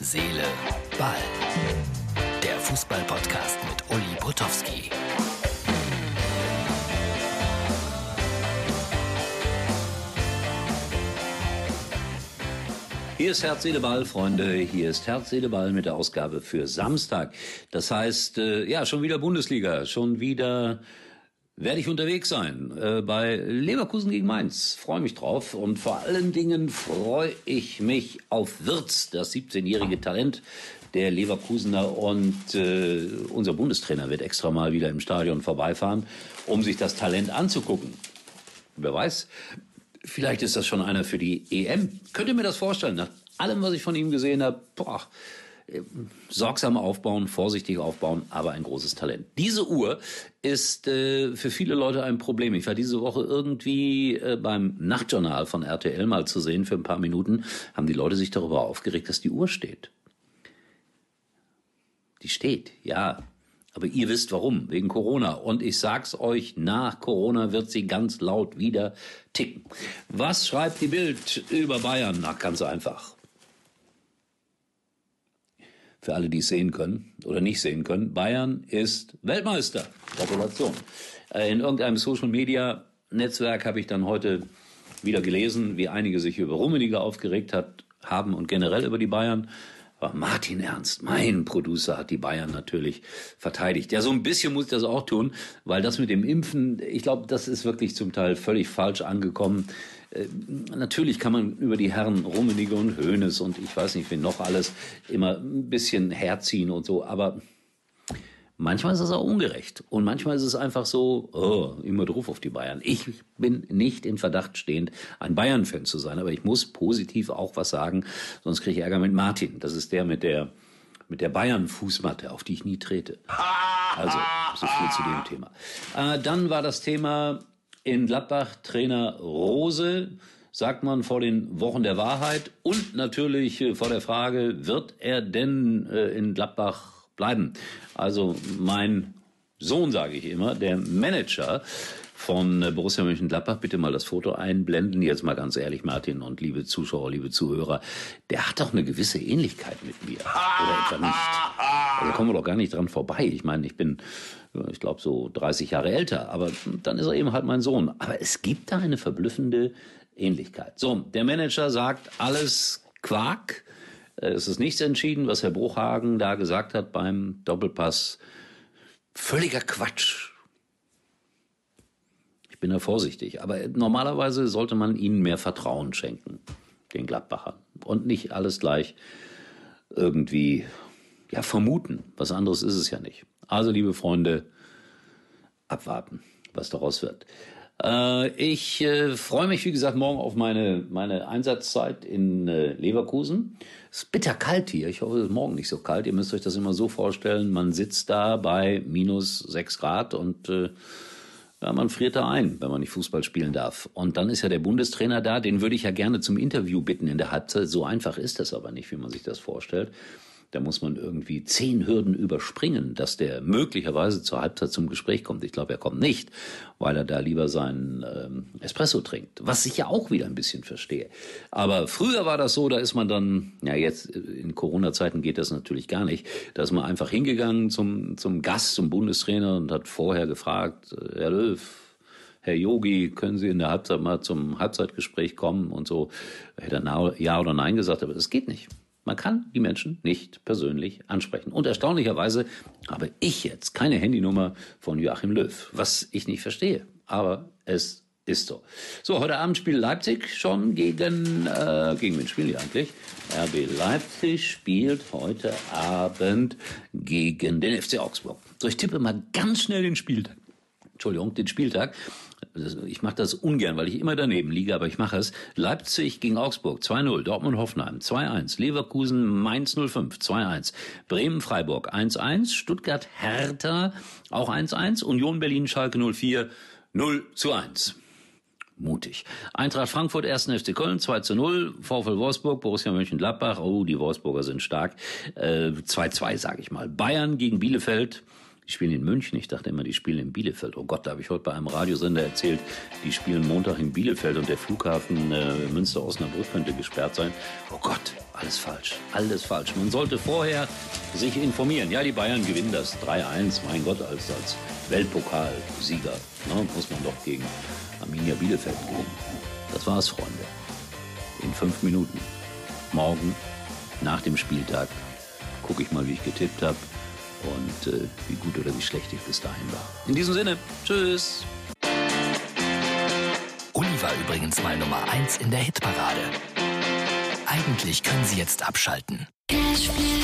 Seele, Ball. Der Fußball-Podcast mit Uli Potowski. Hier ist Herz, Seele, Ball, Freunde. Hier ist Herz, Seele, Ball mit der Ausgabe für Samstag. Das heißt, äh, ja, schon wieder Bundesliga, schon wieder werde ich unterwegs sein äh, bei Leverkusen gegen Mainz. Freue mich drauf und vor allen Dingen freue ich mich auf Wirtz, das 17-jährige Talent der Leverkusener und äh, unser Bundestrainer wird extra mal wieder im Stadion vorbeifahren, um sich das Talent anzugucken. Wer weiß, vielleicht ist das schon einer für die EM. Könnt ihr mir das vorstellen? Nach allem, was ich von ihm gesehen habe, boah, sorgsam aufbauen, vorsichtig aufbauen, aber ein großes Talent. Diese Uhr ist äh, für viele Leute ein Problem. Ich war diese Woche irgendwie äh, beim Nachtjournal von RTL mal zu sehen für ein paar Minuten, haben die Leute sich darüber aufgeregt, dass die Uhr steht. Die steht, ja. Aber ihr wisst warum, wegen Corona. Und ich sag's euch, nach Corona wird sie ganz laut wieder ticken. Was schreibt die Bild über Bayern? Na, ganz einfach für alle, die es sehen können oder nicht sehen können, Bayern ist Weltmeister. Gratulation. Äh, in irgendeinem Social Media Netzwerk habe ich dann heute wieder gelesen, wie einige sich über Rummenigge aufgeregt hat, haben und generell über die Bayern. Aber Martin Ernst, mein Producer, hat die Bayern natürlich verteidigt. Ja, so ein bisschen muss ich das auch tun, weil das mit dem Impfen, ich glaube, das ist wirklich zum Teil völlig falsch angekommen. Äh, natürlich kann man über die Herren Rummenigge und Hoeneß und ich weiß nicht, wen noch alles immer ein bisschen herziehen und so, aber manchmal ist es auch ungerecht und manchmal ist es einfach so, oh, immer drauf auf die Bayern. Ich bin nicht in Verdacht stehend, ein Bayern-Fan zu sein, aber ich muss positiv auch was sagen, sonst kriege ich Ärger mit Martin. Das ist der mit der mit der Bayern-Fußmatte, auf die ich nie trete. Also, so viel zu dem Thema. Äh, dann war das Thema in Gladbach Trainer Rose, sagt man vor den Wochen der Wahrheit und natürlich äh, vor der Frage, wird er denn äh, in Gladbach bleiben? Also mein Sohn, sage ich immer, der Manager von äh, Borussia Mönchengladbach. Bitte mal das Foto einblenden. Jetzt mal ganz ehrlich, Martin und liebe Zuschauer, liebe Zuhörer, der hat doch eine gewisse Ähnlichkeit mit mir. Oder etwa nicht? Also kommen wir doch gar nicht dran vorbei. Ich meine, ich bin ich glaube so 30 Jahre älter, aber dann ist er eben halt mein Sohn. Aber es gibt da eine verblüffende Ähnlichkeit. So, der Manager sagt alles Quark. Äh, es ist nichts entschieden, was Herr Bruchhagen da gesagt hat beim Doppelpass. Völliger Quatsch. Ich bin da vorsichtig. Aber normalerweise sollte man ihnen mehr Vertrauen schenken, den Gladbachern. Und nicht alles gleich irgendwie ja, vermuten. Was anderes ist es ja nicht. Also, liebe Freunde, abwarten, was daraus wird. Äh, ich äh, freue mich, wie gesagt, morgen auf meine, meine Einsatzzeit in äh, Leverkusen. Es ist bitterkalt hier. Ich hoffe, es ist morgen nicht so kalt. Ihr müsst euch das immer so vorstellen. Man sitzt da bei minus sechs Grad und äh, ja, man friert da ein, wenn man nicht Fußball spielen darf. Und dann ist ja der Bundestrainer da, den würde ich ja gerne zum Interview bitten in der Halbzeit. So einfach ist das aber nicht, wie man sich das vorstellt. Da muss man irgendwie zehn Hürden überspringen, dass der möglicherweise zur Halbzeit zum Gespräch kommt. Ich glaube, er kommt nicht, weil er da lieber seinen ähm, Espresso trinkt. Was ich ja auch wieder ein bisschen verstehe. Aber früher war das so, da ist man dann, ja jetzt in Corona-Zeiten geht das natürlich gar nicht, da ist man einfach hingegangen zum, zum Gast, zum Bundestrainer und hat vorher gefragt, äh, Herr Löw, Herr Yogi, können Sie in der Halbzeit mal zum Halbzeitgespräch kommen und so. Hätte er Ja oder Nein gesagt, aber das geht nicht. Man kann die Menschen nicht persönlich ansprechen. Und erstaunlicherweise habe ich jetzt keine Handynummer von Joachim Löw, was ich nicht verstehe. Aber es ist so. So, heute Abend spielt Leipzig schon gegen, äh, gegen wen spielen die eigentlich? RB Leipzig spielt heute Abend gegen den FC Augsburg. So, ich tippe mal ganz schnell den Spieltag. Entschuldigung, den Spieltag. Ich mache das ungern, weil ich immer daneben liege, aber ich mache es. Leipzig gegen Augsburg 2-0, Dortmund Hoffenheim 2-1, Leverkusen Mainz 05 2-1, Bremen Freiburg 1-1, Stuttgart Hertha auch 1-1, Union Berlin Schalke 04 0 zu 1 mutig. Eintracht Frankfurt, 1. FC Köln, 2 zu 0. VfL Wolfsburg, Borussia Mönchengladbach, oh, die Wolfsburger sind stark. 2-2, äh, sage ich mal. Bayern gegen Bielefeld, Die spielen in München. Ich dachte immer, die spielen in Bielefeld. Oh Gott, da habe ich heute bei einem Radiosender erzählt, die spielen Montag in Bielefeld und der Flughafen äh, Münster-Osnabrück könnte gesperrt sein. Oh Gott, alles falsch. Alles falsch. Man sollte vorher sich informieren. Ja, die Bayern gewinnen das 3-1. Mein Gott, als, als Weltpokalsieger ne, muss man doch gegen Arminia Bielefeld gewinnen. Das war's, Freunde. In fünf Minuten. Morgen, nach dem Spieltag, gucke ich mal, wie ich getippt habe und äh, wie gut oder wie schlecht ich bis dahin war. In diesem Sinne, tschüss. Uli war übrigens mal Nummer 1 in der Hitparade. Eigentlich können Sie jetzt abschalten. Cashflow.